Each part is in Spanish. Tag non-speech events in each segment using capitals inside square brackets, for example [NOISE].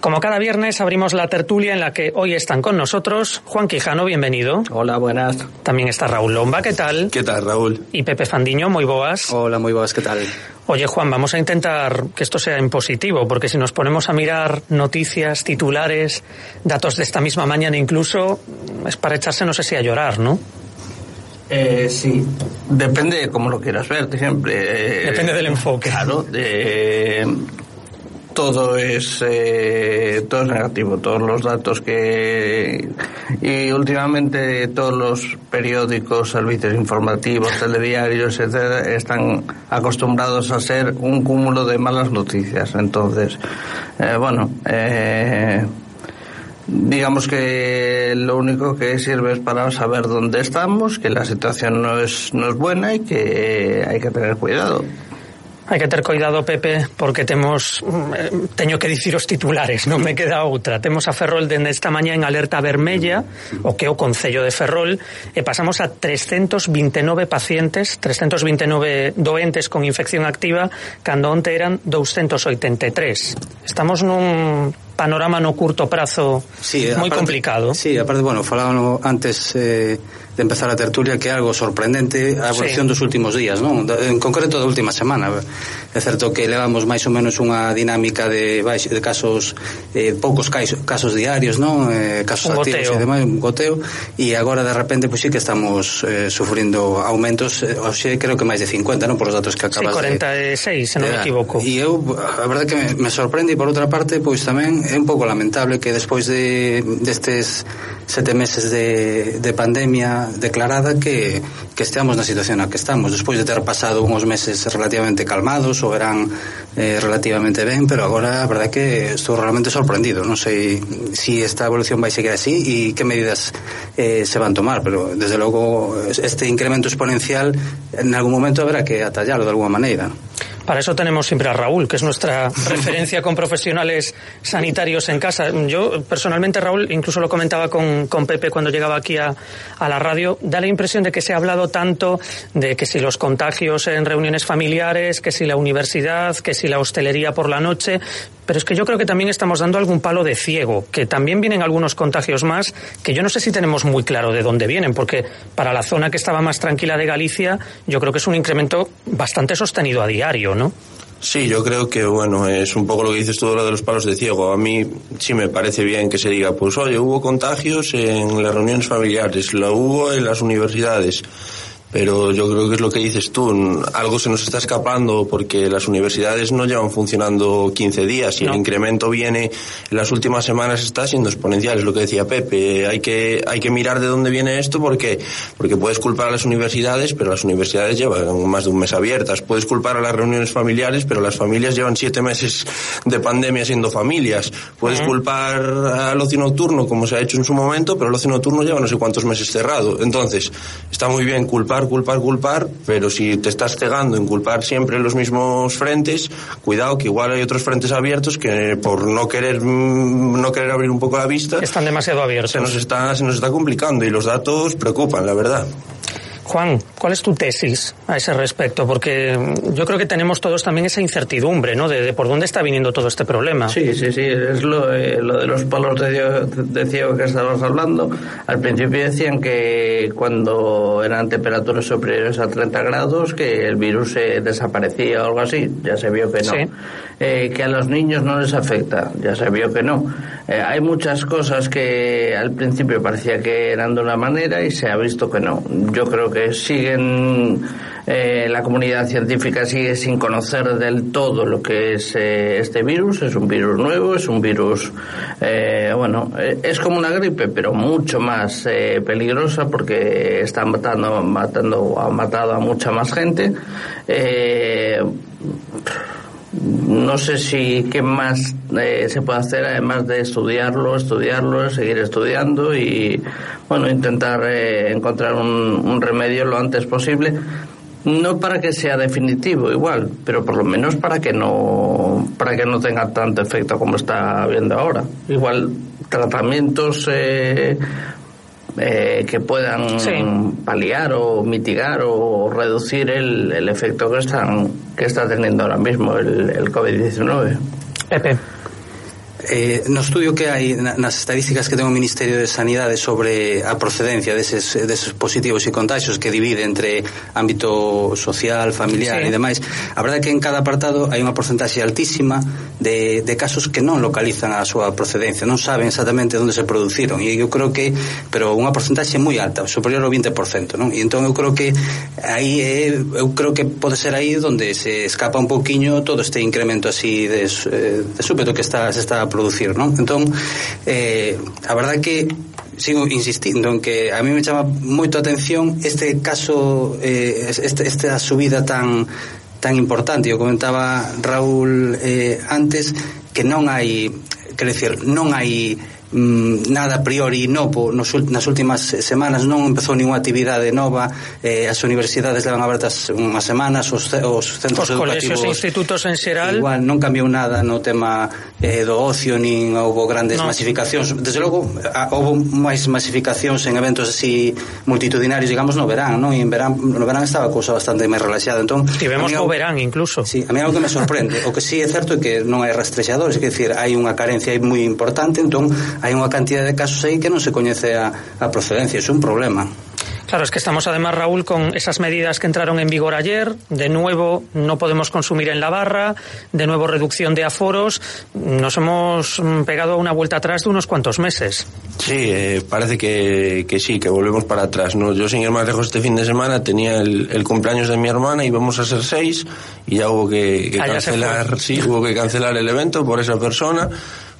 Como cada viernes abrimos la tertulia en la que hoy están con nosotros Juan Quijano, bienvenido. Hola, buenas. También está Raúl Lomba, ¿qué tal? ¿Qué tal, Raúl? Y Pepe Fandiño, muy boas. Hola, muy boas, ¿qué tal? Oye, Juan, vamos a intentar que esto sea en positivo, porque si nos ponemos a mirar noticias, titulares, datos de esta misma mañana incluso, es para echarse no sé si a llorar, ¿no? Eh, sí, depende de cómo lo quieras ver, siempre. Eh, depende del enfoque. Claro, de, todo es eh, todo es negativo todos los datos que y últimamente todos los periódicos servicios informativos telediarios etcétera están acostumbrados a ser un cúmulo de malas noticias. Entonces eh, bueno eh, digamos que lo único que sirve es para saber dónde estamos que la situación no es no es buena y que hay que tener cuidado Hai que ter coidado, Pepe, porque temos mm, eh, teño que dicir os titulares, non me queda outra. Temos a Ferrol dende esta mañá en alerta vermella, o que é o Concello de Ferrol, e pasamos a 329 pacientes, 329 doentes con infección activa, cando onte eran 283. Estamos nun panorama no curto prazo sí, eh, moi aparte, complicado. Sí, aparte, bueno, falábamos antes eh, de empezar a tertulia que é algo sorprendente a evolución sí. dos últimos días, non? En concreto da última semana. É certo que levamos máis ou menos unha dinámica de baix, de casos eh, poucos casos, casos diarios, non? Eh, casos un activos e demais, un goteo e agora de repente pois pues, sí que estamos eh, sufrindo aumentos, eh, o xe creo que máis de 50, non? Por os datos que acabas sí, 46, de, se non me equivoco. E eu a verdade que me, me sorprende e por outra parte pois tamén é un pouco lamentable que despois de destes sete meses de, de pandemia declarada que, que esteamos na situación na que estamos. Despois de ter pasado uns meses relativamente calmados o verán eh, relativamente ben pero agora a verdade que estou realmente sorprendido. Non sei se si esta evolución vai seguir así e que medidas eh, se van tomar pero desde logo este incremento exponencial en algún momento habrá que atallarlo de alguma maneira. Para eso tenemos siempre a Raúl, que es nuestra [LAUGHS] referencia con profesionales sanitarios en casa. Yo, personalmente, Raúl, incluso lo comentaba con, con Pepe cuando llegaba aquí a, a, la radio, da la impresión de que se ha hablado tanto de que si los contagios en reuniones familiares, que si la universidad, que si la hostelería por la noche, pero es que yo creo que también estamos dando algún palo de ciego, que también vienen algunos contagios más, que yo no sé si tenemos muy claro de dónde vienen, porque para la zona que estaba más tranquila de Galicia, yo creo que es un incremento bastante sostenido a diario, ¿no? Sí, yo creo que, bueno, es un poco lo que dices tú de los palos de ciego. A mí sí me parece bien que se diga, pues oye, hubo contagios en las reuniones familiares, lo hubo en las universidades pero yo creo que es lo que dices tú, algo se nos está escapando porque las universidades no llevan funcionando 15 días y no. el incremento viene en las últimas semanas está siendo exponencial, es lo que decía Pepe, hay que, hay que mirar de dónde viene esto porque, porque puedes culpar a las universidades, pero las universidades llevan más de un mes abiertas, puedes culpar a las reuniones familiares, pero las familias llevan siete meses de pandemia siendo familias, puedes uh -huh. culpar al ocio nocturno como se ha hecho en su momento, pero el ocio nocturno lleva no sé cuántos meses cerrado, entonces está muy bien culpar culpar, culpar, pero si te estás cegando en culpar siempre los mismos frentes, cuidado que igual hay otros frentes abiertos que por no querer mm, no querer abrir un poco la vista están demasiado abiertos. Se nos está se nos está complicando y los datos preocupan, la verdad. Juan, ¿cuál es tu tesis a ese respecto? Porque yo creo que tenemos todos también esa incertidumbre, ¿no? De, de por dónde está viniendo todo este problema. Sí, sí, sí. Es lo, eh, lo de los palos de, ciego, de ciego que estábamos hablando. Al principio decían que cuando eran temperaturas superiores a 30 grados, que el virus se desaparecía o algo así. Ya se vio que no. Sí. Eh, que a los niños no les afecta. Ya se vio que no. Eh, hay muchas cosas que al principio parecía que eran de una manera y se ha visto que no. Yo creo que siguen eh, la comunidad científica sigue sin conocer del todo lo que es eh, este virus. Es un virus nuevo, es un virus, eh, bueno, eh, es como una gripe, pero mucho más eh, peligrosa porque está matando, matando, ha matado a mucha más gente. No sé si qué más eh, se puede hacer además de estudiarlo, estudiarlo, seguir estudiando y bueno intentar eh, encontrar un, un, remedio lo antes posible. No para que sea definitivo igual, pero por lo menos para que no para que no tenga tanto efecto como está habiendo ahora. Igual tratamientos eh, eh, que puedan sí. paliar o mitigar o reducir el, el, efecto que están que está teniendo ahora mismo el, el COVID-19. Pepe. Eh, no estudio que hai nas estadísticas que ten o Ministerio de Sanidade sobre a procedencia deses, deses positivos e contagios que divide entre ámbito social, familiar sí. e demais, a verdade é que en cada apartado hai unha porcentaxe altísima de, de casos que non localizan a súa procedencia, non saben exactamente onde se produciron e eu creo que, pero unha porcentaxe moi alta, superior ao 20%, non? E entón eu creo que aí é, eu creo que pode ser aí onde se escapa un pouquiño todo este incremento así de, eh, de súpeto que está, se está a producir, non? Entón, eh, a verdade que sigo insistindo en que a mí me chama moito a atención este caso eh, este, esta subida tan tan importante, eu comentaba Raúl eh, antes que non hai, quer decir, non hai Mm, nada a priori novo nos, nas últimas eh, semanas non empezou ninguna actividade nova eh, as universidades levan abertas unhas semanas os, os centros os educativos e institutos en xeral igual non cambiou nada no tema eh, do ocio nin houve grandes no. masificacións desde logo a, máis masificacións en eventos así multitudinarios digamos no verán non? E en verán, no verán estaba a cousa bastante máis relaxada entón, tivemos o verán incluso sí, a mí algo que me sorprende o que sí é certo é que non hai rastrexadores é dicir, hai unha carencia aí moi importante entón hai unha cantidad de casos aí que non se coñece a, a procedencia, é un problema. Claro, es que estamos además, Raúl, con esas medidas que entraron en vigor ayer. De nuevo, no podemos consumir en la barra. De nuevo, reducción de aforos. Nos hemos mm, pegado una vuelta atrás de unos cuantos meses. Sí, eh, parece que, que, sí, que volvemos para atrás. ¿no? Yo, sin ir más lejos, este fin de semana tenía el, el cumpleaños de mi hermana y vamos a ser seis y ya hubo que, que ah, cancelar, sí, hubo que cancelar el evento por esa persona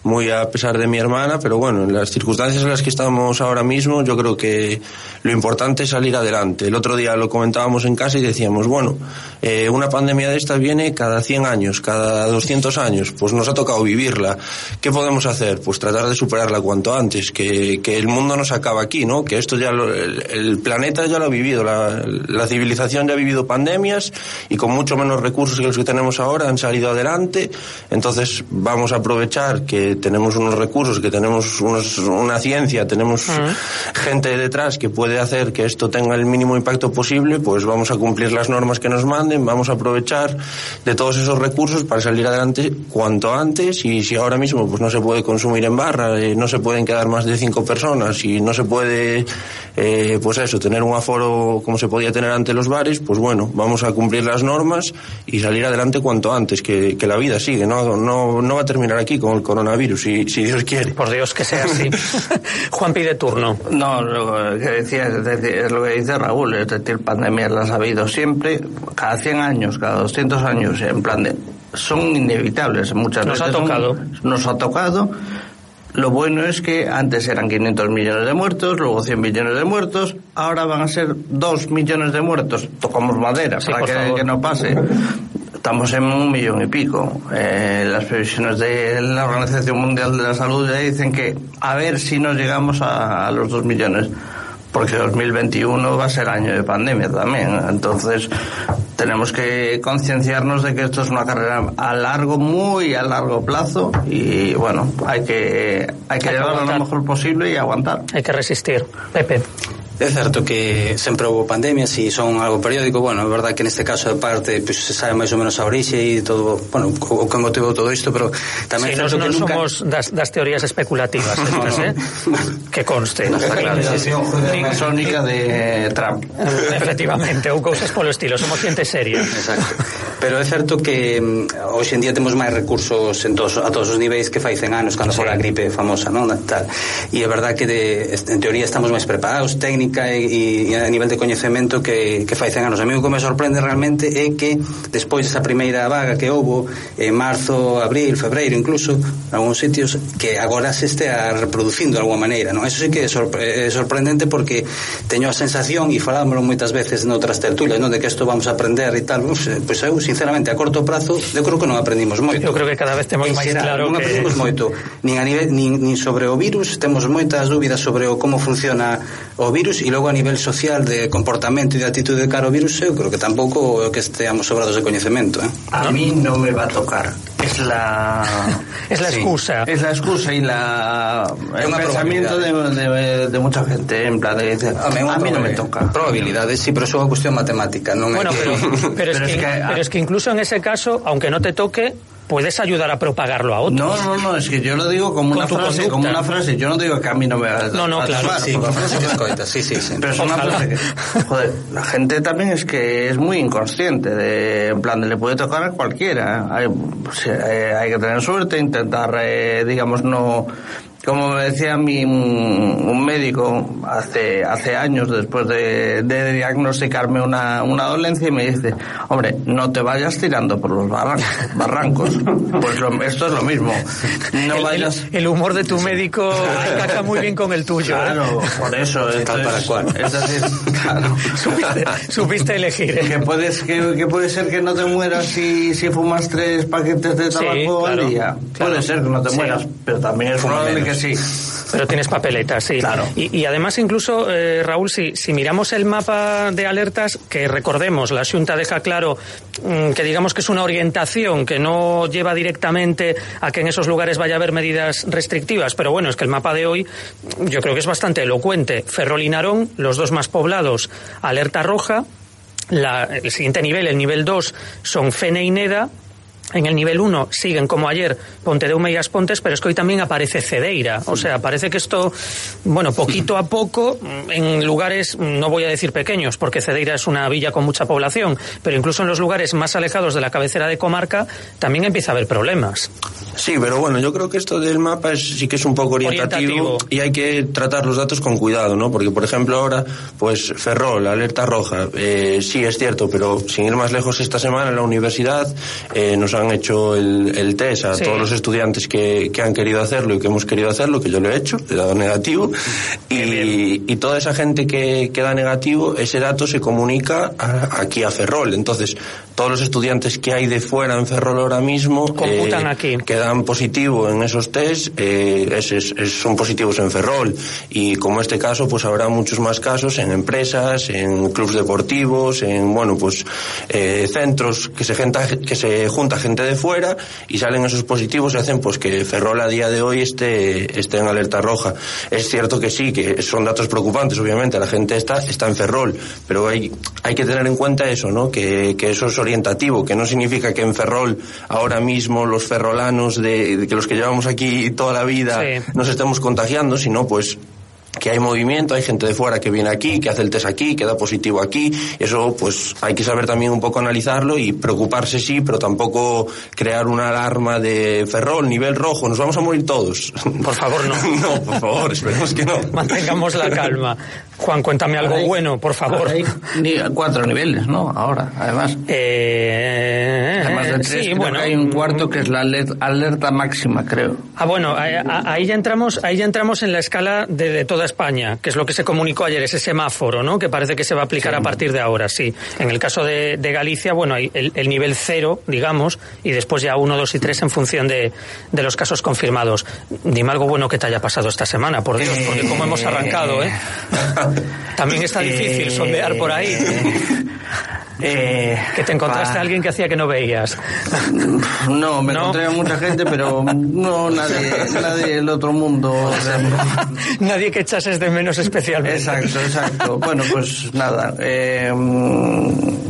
muy a pesar de mi hermana, pero bueno, en las circunstancias en las que estamos ahora mismo, yo creo que lo importante es salir adelante. El otro día lo comentábamos en casa y decíamos, bueno, eh, una pandemia de esta viene cada 100 años, cada 200 años, pues nos ha tocado vivirla. ¿Qué podemos hacer? Pues tratar de superarla cuanto antes, que, que el mundo no se acaba aquí, ¿no? Que esto ya, lo, el, el, planeta ya lo ha vivido, la, la civilización ya ha vivido pandemias y con mucho menos recursos que los que tenemos ahora han salido adelante. Entonces vamos a aprovechar que tenemos unos recursos, que tenemos unos, una ciencia, tenemos uh -huh. gente detrás que puede hacer que esto tenga el mínimo impacto posible, pues vamos a cumplir las normas que nos manden, vamos a aprovechar de todos esos recursos para salir adelante cuanto antes y si ahora mismo pues no se puede consumir en barra, eh, no se pueden quedar más de cinco personas y no se puede eh, pues eso, tener un aforo como se podía tener ante los bares, pues bueno, vamos a cumplir las normas y salir adelante cuanto antes, que, que la vida sigue, no, no, no va a terminar aquí con el coronavirus virus, si, si Dios quiere. Por Dios que sea así. [LAUGHS] Juan pide turno. No, lo que decía es, decir, es lo que dice Raúl, es decir, pandemias las ha habido siempre, cada 100 años, cada 200 años, en plan de... Son inevitables, muchas nos veces. Nos ha tocado. Son, nos ha tocado. Lo bueno es que antes eran 500 millones de muertos, luego 100 millones de muertos, ahora van a ser 2 millones de muertos. Tocamos madera sí, para que, que, no pase estamos en un millón y pico. Eh, las previsiones de la Organización Mundial de la Salud ya dicen que a ver si nos llegamos a, a los dos millones, porque 2021 va a ser año de pandemia también. Entonces tenemos que concienciarnos de que esto es una carrera a largo, muy a largo plazo y bueno, hay que, hay que, hay llevarlo lo mejor posible y aguantar. Hay que resistir. Pepe. É certo que sempre houve pandemias e son algo periódico, bueno, é verdad que neste caso de parte pues, se sabe máis ou menos a orixe e todo, bueno, o que motivou todo isto, pero tamén sí, certo que nunca... somos das, das teorías especulativas, [LAUGHS] estas, no, no. eh? que conste. No está claro. Sí, sí. masónica de eh, Trump. Eh, efectivamente, ou cousas polo estilo, somos xente seria. Exacto. Pero é certo que mm, hoxe en día temos máis recursos en todos, a todos os niveis que fai 100 anos cando sí. fora a gripe famosa, non? Tal. E é verdad que de, en teoría estamos máis preparados, técnicos técnica e, e a nivel de coñecemento que, que fai 100 anos. A mí o que me sorprende realmente é que despois desa primeira vaga que houbo en marzo, abril, febreiro incluso, en algúns sitios que agora se estea reproducindo de alguma maneira, non? Eso sí que é, sorpre é sorprendente porque teño a sensación e falámoslo moitas veces noutras tertulias, non? De que isto vamos a aprender e tal. Pois pues, eu, sinceramente, a corto prazo, eu creo que non aprendimos moito. Eu creo que cada vez temos máis claro non que... Non aprendimos moito. Nin, a nivel, nin, nin sobre o virus, temos moitas dúbidas sobre o como funciona o virus e logo a nivel social de comportamento e de actitude de cara ao virus eu creo que tampouco é que esteamos sobrados de coñecemento eh? a ¿No? mí no me va a tocar es la [LAUGHS] es la excusa es la excusa y la el pensamiento de, de, de, mucha gente en plan de a, a mí no me toca probabilidades sí pero eso é unha cuestión matemática non bueno, é pero, que... [LAUGHS] pero, es, pero, que, es que, pero es que incluso en ese caso aunque no te toque puedes ayudar a propagarlo a otros. No, no, no, es que yo lo digo como una frase, como una frase, yo no digo que a mí no me va a No, no, claro. Sí, sí, sí, sí. Pero es una frase que, joder, la gente también es que es muy inconsciente, de, en plan, de le puede tocar a cualquiera. Hay, pues, eh, hay que tener suerte, intentar, eh, digamos, no como me decía mi, un médico hace, hace años después de, de diagnosticarme una, una dolencia y me dice, hombre, no te vayas tirando por los barrancos. Pues lo, esto es lo mismo. No el, vayas... el, el, humor de tu médico encaja muy bien con el tuyo. ¿eh? Claro, por eso. Tal para cual. Es decir, claro. supiste, supiste elegir. Que, puedes, que, que, puede ser que no te mueras si, si fumas tres paquetes de tabaco sí, claro, al día. Claro. Puede ser que no te mueras, sí. pero también es probable que sí. Pero tienes papeletas, sí. Claro. Y, y además, incluso, eh, Raúl, si, si, miramos el mapa de alertas, que recordemos, la Junta deja claro mmm, que digamos que es una orientación que no lleva directamente a que en esos lugares vaya a haber medidas restrictivas. Pero bueno, es que el mapa de hoy yo creo que es bastante elocuente. Ferrol y Narón, los dos más poblados, alerta roja. La, el siguiente nivel, el nivel 2, son Fene y Neda, en el nivel 1 siguen como ayer Pontedeume y Aspontes, pero es que hoy también aparece Cedeira. O sea, parece que esto, bueno, poquito a poco, en lugares, no voy a decir pequeños, porque Cedeira es una villa con mucha población, pero incluso en los lugares más alejados de la cabecera de comarca, también empieza a haber problemas. Sí, pero bueno, yo creo que esto del mapa es, sí que es un poco orientativo, orientativo, y hay que tratar los datos con cuidado, ¿no? Porque, por ejemplo, ahora, pues Ferrol, alerta roja, eh, sí es cierto, pero sin ir más lejos, esta semana en la universidad eh, nos han hecho el, el test a sí. todos los estudiantes que, que, han querido hacerlo y que hemos querido hacerlo, que yo lo he hecho, he dado negativo, y, y, toda esa gente que, que, da negativo, ese dato se comunica a, aquí a Ferrol. Entonces, todos los estudiantes que hay de fuera en Ferrol ahora mismo computan eh, aquí. quedan positivo en esos test, eh, es, es, es, son positivos en Ferrol. Y como este caso, pues habrá muchos más casos en empresas, en clubes deportivos, en, bueno, pues eh, centros que se, junta, que se junta gente de fuera y salen esos positivos y hacen pues que Ferrol a día de hoy esté, esté en alerta roja. Es cierto que sí, que son datos preocupantes, obviamente, la gente está, está en Ferrol, pero hay, hay que tener en cuenta eso, ¿no? Que, que eso es orientativo, que no significa que en Ferrol ahora mismo los ferrolanos de, de que los que llevamos aquí toda la vida sí. nos estemos contagiando, sino pues que hay movimiento, hay gente de fuera que viene aquí, que hace el test aquí, que da positivo aquí, eso pues hay que saber también un poco analizarlo y preocuparse sí, pero tampoco crear una alarma de Ferrol, nivel rojo, nos vamos a morir todos. Por favor, no. [LAUGHS] no, por favor, esperemos que no. [LAUGHS] Mantengamos la calma. Juan, cuéntame algo hay, bueno, por favor. Hay cuatro niveles, ¿no? Ahora, además. Eh, además de tres, sí, bueno, hay un cuarto que es la alerta, alerta máxima, creo. Ah, bueno, ahí, ya entramos, ahí ya entramos en la escala de, de toda España, que es lo que se comunicó ayer, ese semáforo, ¿no? Que parece que se va a aplicar sí. a partir de ahora, sí. En el caso de, de Galicia, bueno, hay el, el, nivel cero, digamos, y después ya uno, dos y tres en función de, de, los casos confirmados. Dime algo bueno que te haya pasado esta semana, por Dios, porque como hemos arrancado, ¿eh? [LAUGHS] También está difícil sondear por ahí. [LAUGHS] Eh, que te encontraste pa... a alguien que hacía que no veías. No, me [LAUGHS] ¿No? encontré a mucha gente, pero no nadie, nadie del otro mundo. O sea, [LAUGHS] nadie que echases de menos especialmente. Exacto, exacto. Bueno, pues nada, eh,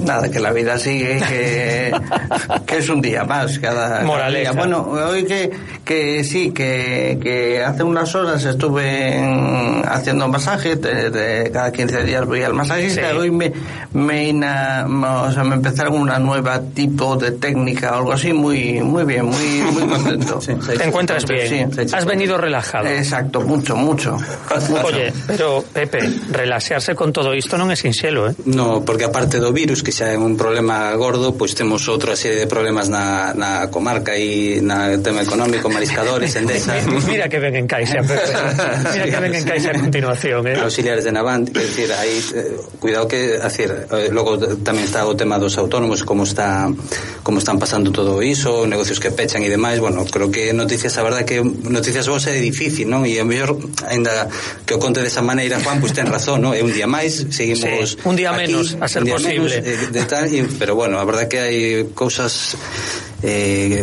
nada, que la vida sigue, que, [LAUGHS] que es un día más cada, cada día. Bueno, hoy que, que sí, que, que hace unas horas estuve en, haciendo masaje, de, de, cada 15 días voy al masajista, sí. hoy me, me ina, o sea, me empezaron una nueva tipo de técnica o algo así, muy, muy bien, muy, muy [LAUGHS] contento. Sí, ¿Te encuentras bien? Sí, Has venido relajado. Exacto, mucho, mucho. Oye, pero Pepe, relaxarse con todo isto non é sinxelo, eh? No, porque aparte do virus, que xa é un problema gordo, pois temos outra serie de problemas na, na comarca e na tema económico, mariscadores, Endesa. [LAUGHS] Mira que ven en caixa, Pepe. [LAUGHS] Mira que ven en caixa a continuación, eh. Auxiliares de Navant, é decir, aí eh, cuidado que, a decir, eh, logo tamén está o tema dos autónomos, como está como están pasando todo iso, negocios que pechan e demais, bueno, creo que noticias, a verdade que noticias vos é difícil, non? E a mellor ainda que o conte desa maneira, Juan, pois ten razón, non? É un día máis, seguimos sí, un día aquí, menos, a ser posible. Menos, eh, de tal, y, pero bueno, a verdade que hai cousas eh,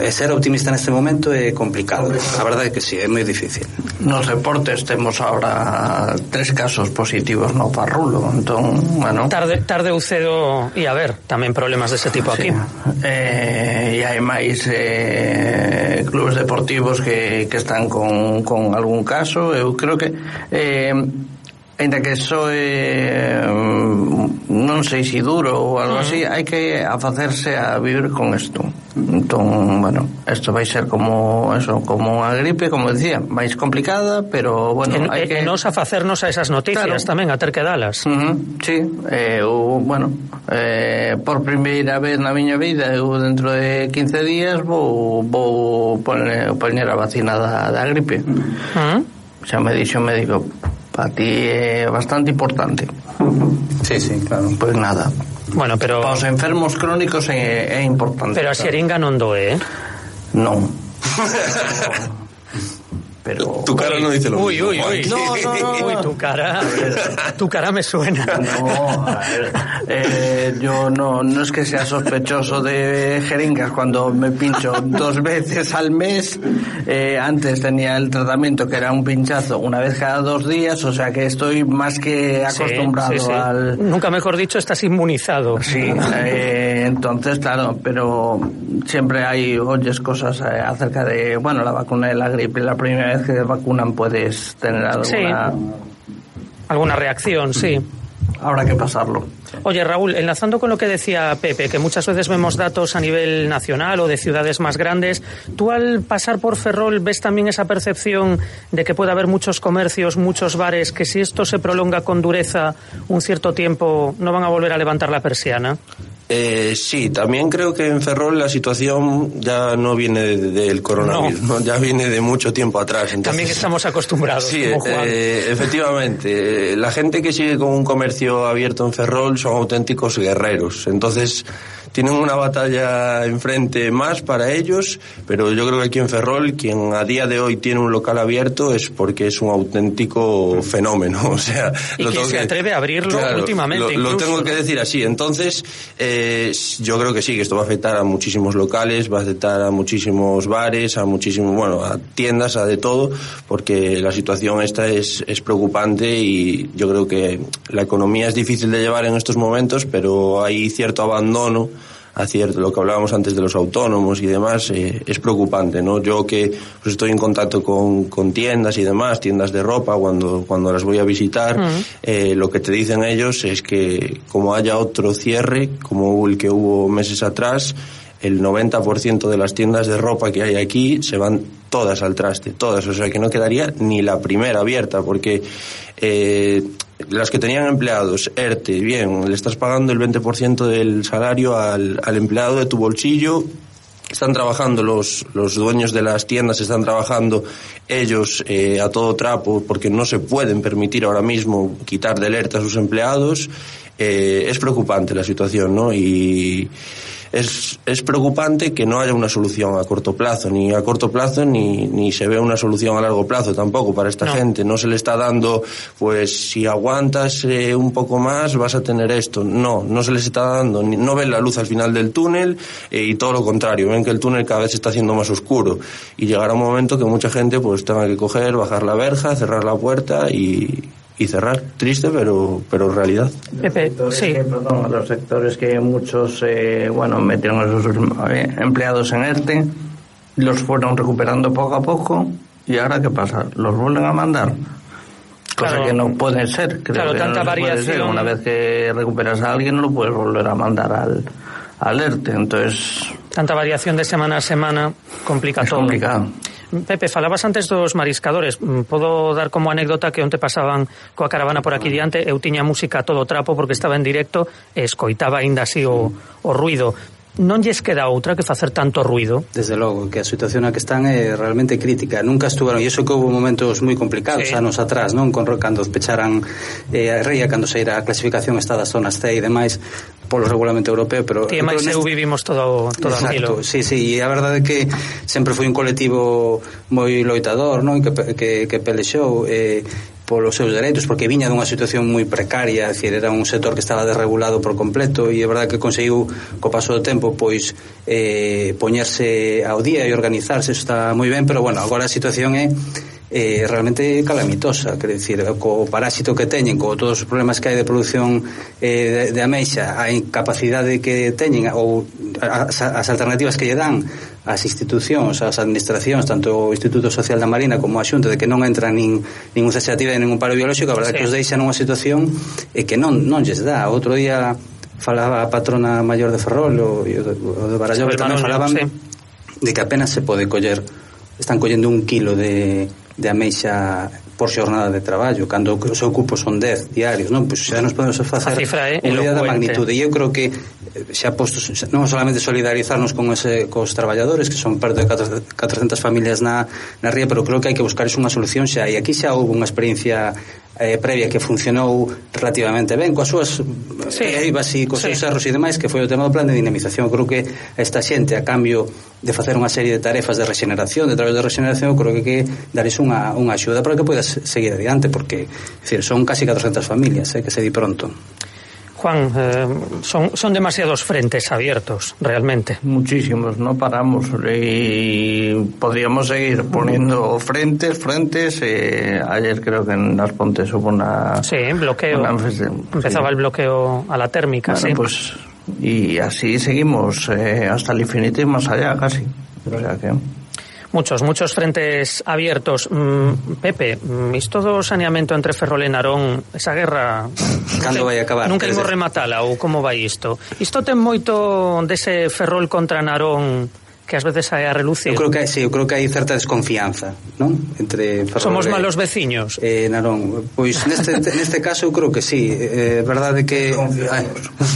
e ser optimista neste momento é complicado. A verdade é que sí, é moi difícil. Nos deportes temos ahora tres casos positivos no Parrulo, entón, bueno... Tarde, tarde ou cedo e a ver, tamén problemas dese tipo aquí. Sí. Eh, e hai máis eh, clubes deportivos que, que están con, con algún caso, eu creo que... Eh, Ainda que eso é mm, non sei si duro ou algo así, mm. hai que afacerse a vivir con isto. Entón, bueno, isto vai ser como eso, como a gripe, como decía, máis complicada, pero bueno, en, hai que nos afacernos a esas noticias claro. tamén, a ter que dalas. Uh -huh. Sí, eh, o, bueno, eh, por primeira vez na miña vida, eu dentro de 15 días vou vou poner, poner a vacina da, da gripe. Uh -huh. Xa me dixo o médico, Para ti é bastante importante. [LAUGHS] Sí, sí, claro. Pois pues nada. Bueno, pero... Para os enfermos crónicos é, é importante. Pero a xeringa claro. non doe, eh? Non. [LAUGHS] pero tu cara no dice lo uy, mismo. Uy, uy, no, no, no, [LAUGHS] uy, tu cara, tu cara me suena. No, a ver, eh, yo no, no es que sea sospechoso de jeringas cuando me pincho dos veces al mes. Eh, antes tenía el tratamiento que era un pinchazo una vez cada dos días, o sea que estoy más que acostumbrado sí, sí, sí. al. Nunca mejor dicho, estás inmunizado. Sí, eh, entonces, claro, pero siempre hay oyes cosas eh, acerca de, bueno, la vacuna de la gripe, la primera vez que te vacunan puedes tener alguna... Sí. Alguna reacción, sí. Habrá que pasarlo. Oye, Raúl, enlazando con lo que decía Pepe, que muchas veces vemos datos a nivel nacional o de ciudades más grandes, ¿tú al pasar por Ferrol ves también esa percepción de que puede haber muchos comercios, muchos bares, que si esto se prolonga con dureza un cierto tiempo, no van a volver a levantar la persiana? Eh, sí, también creo que en Ferrol la situación ya no viene del de, de coronavirus, no. ¿no? ya viene de mucho tiempo atrás. Entonces, también estamos acostumbrados. Sí, eh, efectivamente. La gente que sigue con un comercio abierto en Ferrol son auténticos guerreros. Entonces tienen una batalla enfrente más para ellos, pero yo creo que aquí en Ferrol quien a día de hoy tiene un local abierto es porque es un auténtico fenómeno. [LAUGHS] O sea, y lo quien se que, atreve a abrirlo claro, últimamente. Lo, lo, tengo que decir así. Entonces, eh, yo creo que sí, que esto va a afectar a muchísimos locales, va a afectar a muchísimos bares, a muchísimos, bueno, a tiendas, a de todo, porque la situación esta es, es preocupante y yo creo que la economía es difícil de llevar en estos momentos, pero hay cierto abandono a cierto, lo que hablábamos antes de los autónomos y demás, eh, es preocupante, ¿no? Yo que pues, estoy en contacto con, con, tiendas y demás, tiendas de ropa, cuando, cuando las voy a visitar, uh -huh. eh, lo que te dicen ellos es que como haya otro cierre, como el que hubo meses atrás, el 90% de las tiendas de ropa que hay aquí se van todas al traste, todas, o sea que no quedaría ni la primera abierta, porque eh, las que tenían empleados, ERTE, bien, le estás pagando el 20% del salario al, al empleado de tu bolsillo, están trabajando los, los dueños de las tiendas, están trabajando ellos eh, a todo trapo porque no se pueden permitir ahora mismo quitar de alerta a sus empleados. Eh, es preocupante la situación, ¿no? Y es, es preocupante que no haya una solución a corto plazo, ni a corto plazo ni, ni se ve una solución a largo plazo tampoco para esta No. gente. No se le está dando, pues si aguantas eh, un poco más vas a tener esto. No, no se les está dando, ni- no ven la luz al final del túnel eh, y todo lo contrario, ven que el túnel cada vez se está haciendo más oscuro y llegará un momento que mucha gente pues tenga que coger, bajar la verja, cerrar la puerta y, y cerrar. Triste, pero, pero realidad. Pepe, sí. que, perdón, a los sectores que muchos, eh, bueno, metieron a sus eh, empleados en ERTE, los fueron recuperando poco a poco, y ahora ¿qué pasa? ¿Los vuelven a mandar? Cosa Claro. que no puede ser. Creo Claro, que no tanta se puede ser. variación. Una vez que recuperas a alguien, no lo puedes volver a mandar al, al ERTE. Entonces, Tanta variación de semana a semana complica es todo. complicado. Pepe, falabas antes dos mariscadores. Mm, podo dar como anécdota que onte pasaban coa caravana por aquí diante, eu tiña música a todo trapo porque estaba en directo e escoitaba aínda así o, o ruido non lles queda outra que facer tanto ruido. Desde logo, que a situación na que están é realmente crítica. Nunca estuveron, e iso que houve momentos moi complicados sí. anos atrás, non? Con, cando pecharan eh, a Reia, cando se a clasificación está das zonas C e demais, polo regulamento europeo, pero que máis neste... eu vivimos todo todo Exacto, aquilo. Sí, sí, e a verdade é que sempre foi un colectivo moi loitador, non? Que que que pelexou eh polos seus dereitos, porque viña dunha situación moi precaria, é dicir, era un sector que estaba desregulado por completo e é verdade que conseguiu co paso do tempo pois eh, poñerse ao día e organizarse, eso está moi ben, pero bueno, agora a situación é eh, realmente calamitosa, quer dicir, co parásito que teñen, co todos os problemas que hai de produción eh, de, de ameixa, a incapacidade que teñen ou as, as alternativas que lle dan as institucións, as administracións, tanto o Instituto Social da Marina como a Xunta, de que non entra nin, nin un cese e nin un paro biolóxico, a verdade sí. que os deixa nunha situación e que non, non lles dá. Outro día falaba a patrona maior de Ferrol o, o de Baralló, que tamén falaban sí. de que apenas se pode coller están collendo un kilo de, de ameixa por xornada de traballo cando os ocupos son 10 diarios non? Pois xa nos podemos facer a cifra, eh? unha da magnitude e eu creo que xa postos non solamente solidarizarnos con ese cos traballadores que son perto de 400 familias na, na ría pero creo que hai que buscar unha solución xa e aquí xa houve unha experiencia eh, previa que funcionou relativamente ben coas súas sí. Eh, eivas e cos sí. seus erros e demais que foi o tema do plan de dinamización creo que esta xente a cambio de facer unha serie de tarefas de regeneración de traballo de regeneración creo que, que dares unha, unha axuda para que poidas seguir adiante porque decir, son casi 400 familias eh, que se di pronto Juan, eh, son, son demasiados frentes abiertos, realmente. Muchísimos, no paramos. Y podríamos seguir poniendo frentes, frentes. Eh, ayer creo que en Las Pontes hubo una... Sí, bloqueo. Una, Empezaba sí. el bloqueo a la térmica, bueno, sí. Pues, y así seguimos eh, hasta el infinito y más allá, casi. O sea que... Muchos, muchos frentes abiertos. Mm, Pepe, mm, isto do saneamento entre Ferrol e Narón, esa guerra... [LAUGHS] Cando vai acabar? Nunca imos rematala ou como vai isto? Isto ten moito dese Ferrol contra Narón que ás veces a relucir. Eu creo que hai, sí, eu creo que hai certa desconfianza, non? Entre Ferrol Somos e, malos veciños. Eh, Narón, pois neste neste caso eu creo que sí, eh, é eh, verdade que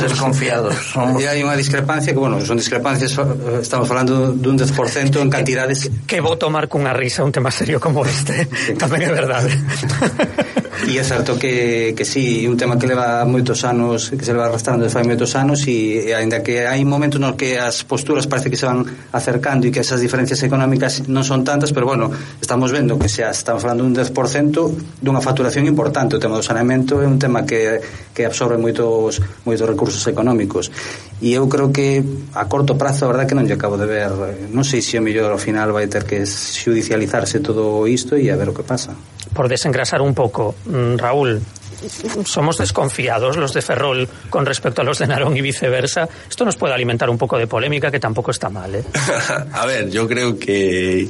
desconfiados. Somos... E hai unha discrepancia que, bueno, son discrepancias estamos falando dun 10% en cantidades que, que vou tomar cunha risa un tema serio como este. Sí. Tamén é verdade. [LAUGHS] E é certo que, que sí, un tema que leva moitos anos, que se leva arrastrando desde fai moitos anos e, e aínda que hai momentos nos que as posturas parece que se van acercando e que esas diferencias económicas non son tantas, pero bueno, estamos vendo que se están falando un 10% dunha facturación importante, o tema do saneamento é un tema que, que absorbe moitos moitos recursos económicos. E eu creo que a corto prazo, a verdad que non lle acabo de ver, non sei se o mellor ao final vai ter que judicializarse todo isto e a ver o que pasa. Por desengrasar un poco, mm, Raúl, somos desconfiados los de Ferrol con respecto a los de Narón y viceversa. Esto nos puede alimentar un poco de polémica que tampoco está mal, ¿eh? [LAUGHS] a ver, yo creo que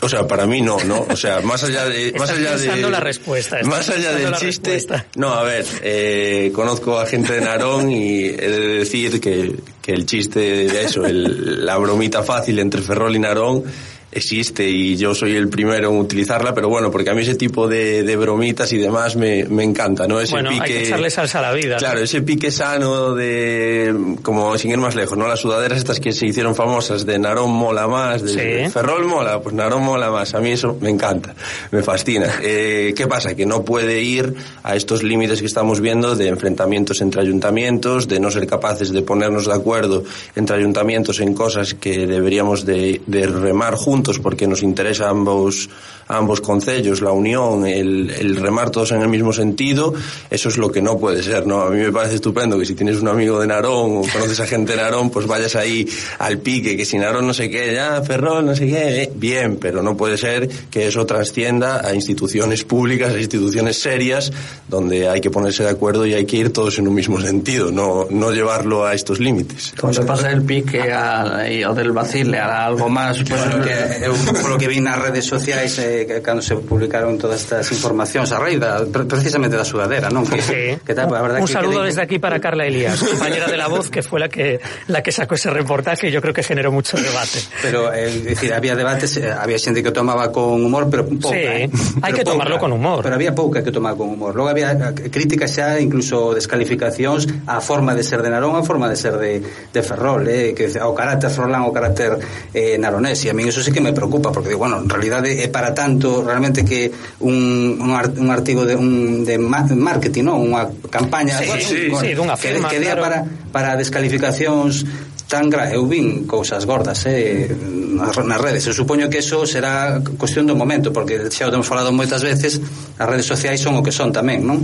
o sea, para mí no, ¿no? O sea, más allá de... más allá de la respuesta. Más allá del chiste... Respuesta. No, a ver, eh, conozco a gente de Narón y he de decir que, que el chiste de eso, el, la bromita fácil entre Ferrol y Narón existe y yo soy el primero en utilizarla, pero bueno, porque a mí ese tipo de, de bromitas y demás me, me encanta, ¿no? Ese bueno, pique, hay que echarle salsa a la vida. Claro, ¿no? ese pique sano de, como sin ir más lejos, ¿no? Las sudaderas estas que se hicieron famosas de Narón mola más, de, sí. Ferrol mola, pues Narón mola más, a mí eso me encanta, me fascina. Eh, ¿Qué pasa? Que no puede ir a estos límites que estamos viendo de enfrentamientos entre ayuntamientos, de no ser capaces de ponernos de acuerdo entre ayuntamientos en cosas que deberíamos de, de remar juntos porque nos interesa ambos ambos concellos, la unión, el, el, remar todos en el mismo sentido, eso es lo que no puede ser, ¿no? A mí me parece estupendo que si tienes un amigo de Narón o conoces a gente de Narón, pues vayas ahí al pique, que si Narón no sé qué, ya, Ferrol, no sé qué, eh, bien, pero no puede ser que eso trascienda a instituciones públicas, a instituciones serias, donde hay que ponerse de acuerdo y hay que ir todos en un mismo sentido, no, no llevarlo a estos límites. Cuando pasa el pique a, o del vacile a algo más, pues... Bueno, que, eu polo que vi nas redes sociais eh, cando se publicaron todas estas informacións a raíz da, precisamente da sudadera, non? Que, sí. que tal, a verdad, un que saludo que desde aquí para Carla Elías, compañera de La Voz, que fue la que, la que sacó ese reportaje y yo creo que generó mucho debate. Pero, eh, decir, había debates, eh, había xente que tomaba con humor, pero pouca. Sí, eh? hai que pouca, tomarlo con humor. Pero había pouca que tomaba con humor. Logo había eh, críticas xa, incluso descalificacións a forma de ser de Narón, a forma de ser de, de Ferrol, eh, que ao oh, carácter Froilán, ao carácter eh, Naronés, e a mí eso sí que que me preocupa porque digo, bueno, en realidade é para tanto realmente que un, un, art, un artigo de, un, de marketing, ¿no? Unha campaña sí, bueno, sí, bueno, sí, dunha firma, que, que día claro. para, para descalificacións tan gra eu vin cousas gordas eh, nas, nas redes, eu supoño que eso será cuestión do momento, porque xa o temos falado moitas veces, as redes sociais son o que son tamén, non?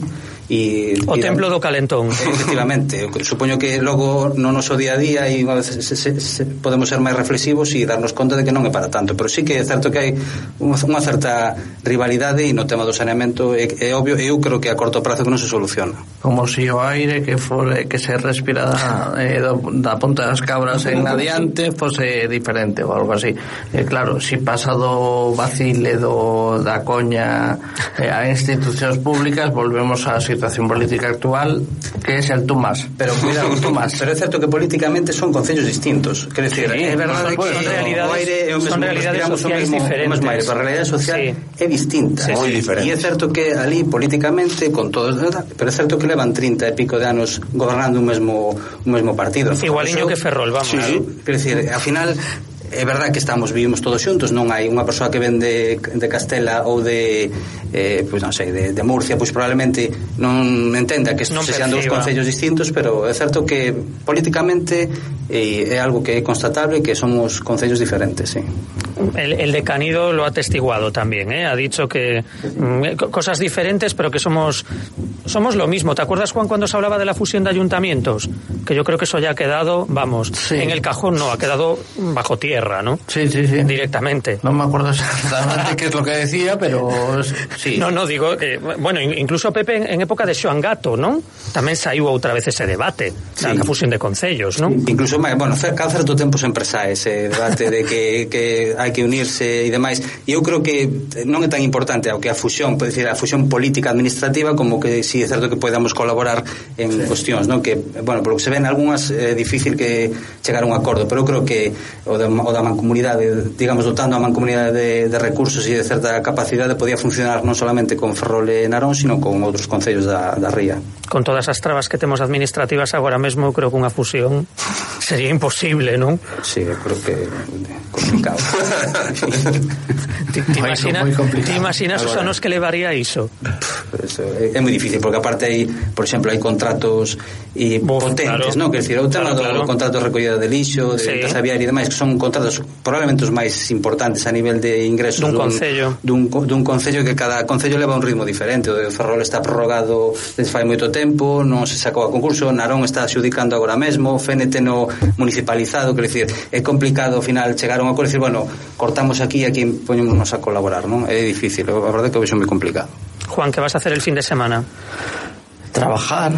E, o templo do calentón. Efectivamente, supoño que logo no noso día a día e se, se, se, podemos ser máis reflexivos e darnos conta de que non é para tanto. Pero sí que é certo que hai unha certa rivalidade e no tema do saneamento é, é obvio, eu creo que a corto prazo que non se soluciona. Como se si o aire que fore, que se respira eh, do, da ponta das cabras en adiante fose diferente ou algo así. Eh, claro, se si pasa do vacile do, da coña eh, a institucións públicas volvemos a situación política actual que es el tú más. Pero cuidado, [LAUGHS] tú más. pero é certo que políticamente son concellos distintos. Quero decir, sí, é verdade que son realidades, aire, son realidades sociais mesmo, diferentes aire, pero a realidade social sí. é distinta. Sí, moi diferente. E é certo que ali políticamente con todos pero é certo que levan 30 e pico de anos gobernando un mesmo un mesmo partido. Igualiño que Ferrol, vamos. sí, quero decir, ao final é verdad que estamos vivimos todos xuntos, non hai unha persoa que ven de, de Castela ou de eh, pois non sei, de, de Murcia, pois probablemente non entenda que estes sean dous concellos distintos, pero é certo que políticamente eh, é algo que é constatable que somos concellos diferentes, sí. El, el de Canido lo ha atestiguado también, ¿eh? ha dicho que mm, cosas diferentes, pero que somos somos lo mismo. ¿Te acuerdas, Juan, cuando se hablaba de la fusión de ayuntamientos? Que yo creo que eso ya ha quedado, vamos, Sí. en el cajón no, ha quedado bajo tierra, ¿no? Sí, sí, sí. Directamente. No me acuerdo exactamente qué es lo que decía, pero sí. No, no, digo que, bueno, in- incluso Pepe en, en época de Xoan Gato, ¿no? Tamén saiu outra vez ese debate, Sí. da fusión de concellos, ¿no? Incluso, máis, bueno, cada certo tempo sempre sai ese eh, debate de que, [LAUGHS] que hai que unirse e demais e eu creo que non é tan importante ao que a fusión, pode decir, a fusión política administrativa como que si é certo que podamos colaborar en sí. cuestións, non? Que, bueno, polo que se ven algunhas é difícil que chegar a un acordo, pero eu creo que o da, o da mancomunidade, digamos, dotando a mancomunidade de, de recursos e de certa capacidade podía funcionar non solamente con Ferrol e Narón, sino con outros concellos da, da Ría. Con todas as trabas que temos administrativas agora mesmo, eu creo que unha fusión [LAUGHS] Sería imposible, ¿no? Sí, creo que complicado. [LAUGHS] ¿Te, te imaginas, moi complicado. ¿te imaginas os anos que levaría iso? Eso, É eh, moi difícil, porque aparte hai, por exemplo, hai contratos e Uf, potentes, claro. non? Que decir, o tema claro, claro. do contrato de recollida de lixo, de sí. tasa viaria e demais, que son contratos probablemente os máis importantes a nivel de ingresos dun, dun concello. Dun, dun concello que cada concello leva un ritmo diferente. O de Ferrol está prorrogado desde fai moito tempo, non se sacou a concurso, Narón está adxudicando agora mesmo, FNT no municipalizado, quer decir, é complicado ao final chegar a un acordo e decir, bueno, cortamos aquí e aquí poñémonos a colaborar, non? É difícil, a verdade é que vexo moi complicado. Juan, ¿qué vas a hacer el fin de semana? Trabajar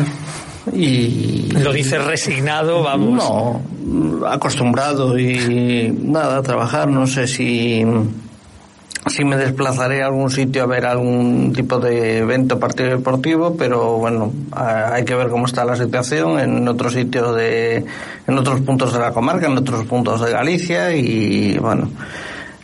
y... Lo dices resignado, vamos. No, acostumbrado y nada, trabajar. No sé si, si me desplazaré a algún sitio a ver algún tipo de evento, partido deportivo, pero bueno, hay que ver cómo está la situación en otros sitios de, en otros puntos de la comarca, en otros puntos de Galicia y bueno.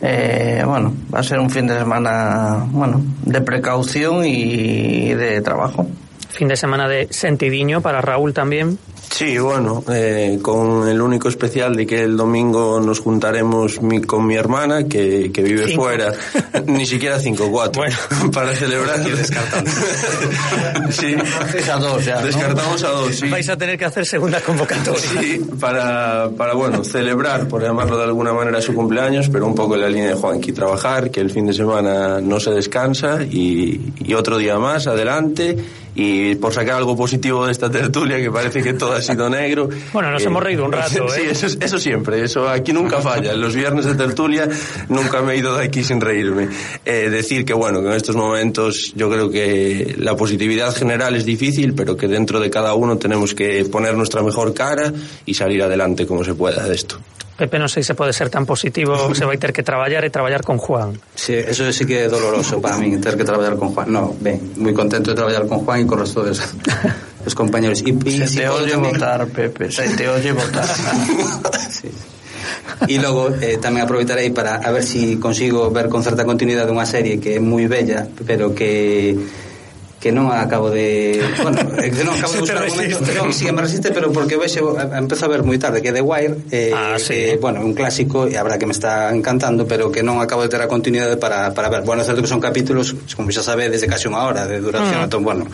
eh, bueno, va a ser un fin de semana, bueno, de precaución y de trabajo. Fin de semana de sentidiño para Raúl también. Sí, bueno, eh, con el único especial de que el domingo nos juntaremos mi- con mi hermana, que, que vive Cinco. fuera, [LAUGHS] ni siquiera cinco, cuatro, Bueno. [LAUGHS] para celebrar. [LAUGHS] sí, a dos ya, ¿no? descartamos a dos, sí. Vais a tener que hacer segunda convocatoria. Sí, para, para, bueno, celebrar, por llamarlo de alguna manera, su cumpleaños, pero un poco en la línea de Juanqui, trabajar, que el fin de semana no se descansa y, y otro día más, adelante, y por sacar algo positivo de esta tertulia, que parece que todo ha sido negro. Bueno, nos hemos reído un rato, [LAUGHS] Sí, ¿eh? eso, es- eso siempre, eso aquí nunca falla. Los viernes de tertulia nunca me he ido de aquí sin reírme. Eh, decir que, bueno, que en estos momentos yo creo que la positividad general es difícil, pero que dentro de cada uno tenemos que poner nuestra mejor cara y salir adelante como se pueda de esto. Pepe non sei se pode ser tan positivo, [LAUGHS] se vai ter que traballar e traballar con Juan. Sí, eso sí que é doloroso para min ter que traballar con Juan. No, ben, moi contento de traballar con Juan e con o resto dos, dos [LAUGHS] compañeros. Se si te oye votar, Pepe, se te oye votar. [LAUGHS] sí. E logo eh, tamén aproveitarei para a ver si consigo ver con certa continuidade unha serie que é moi bella, pero que que non acabo de... Bueno, eh, que non acabo de buscar o momento, non, sí, me resiste, pero porque vexe, eh, empezo a ver moi tarde, que The Wire, eh, ah, eh, sí. eh, bueno, un clásico, e habrá que me está encantando, pero que non acabo de ter a continuidade para, para ver. Bueno, é certo que son capítulos, como xa sabe, desde casi unha hora de duración, mm. entón, bueno,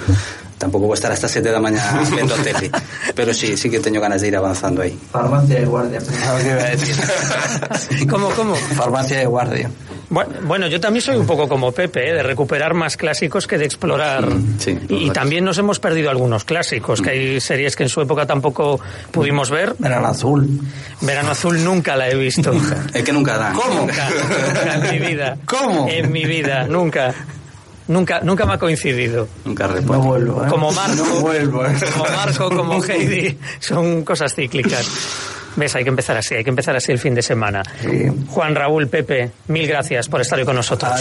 tampouco vou estar hasta sete da mañá [LAUGHS] vendo tele, pero sí, sí que teño ganas de ir avanzando aí. Farmacia de guardia. [LAUGHS] como, [LAUGHS] como? Farmacia de guardia. Bueno, yo también soy un poco como Pepe, ¿eh? de recuperar más clásicos que de explorar. Sí, y, también nos hemos perdido algunos clásicos, que hay series que en su época tampoco pudimos ver. Verano Azul. Verano Azul nunca la he visto. [LAUGHS] es que nunca da. ¿Cómo? Nunca, nunca en mi vida. ¿Cómo? En mi vida, nunca. Nunca, nunca me ha coincidido. Nunca repuesto. No vuelvo, ¿eh? Como Marco, no vuelvo, ¿eh? como Marco, como [LAUGHS] Heidi, son cosas cíclicas. ¿Ves? Hay que empezar así, hay que empezar así el fin de semana. Juan Raúl, Pepe, mil gracias por estar hoy con nosotros.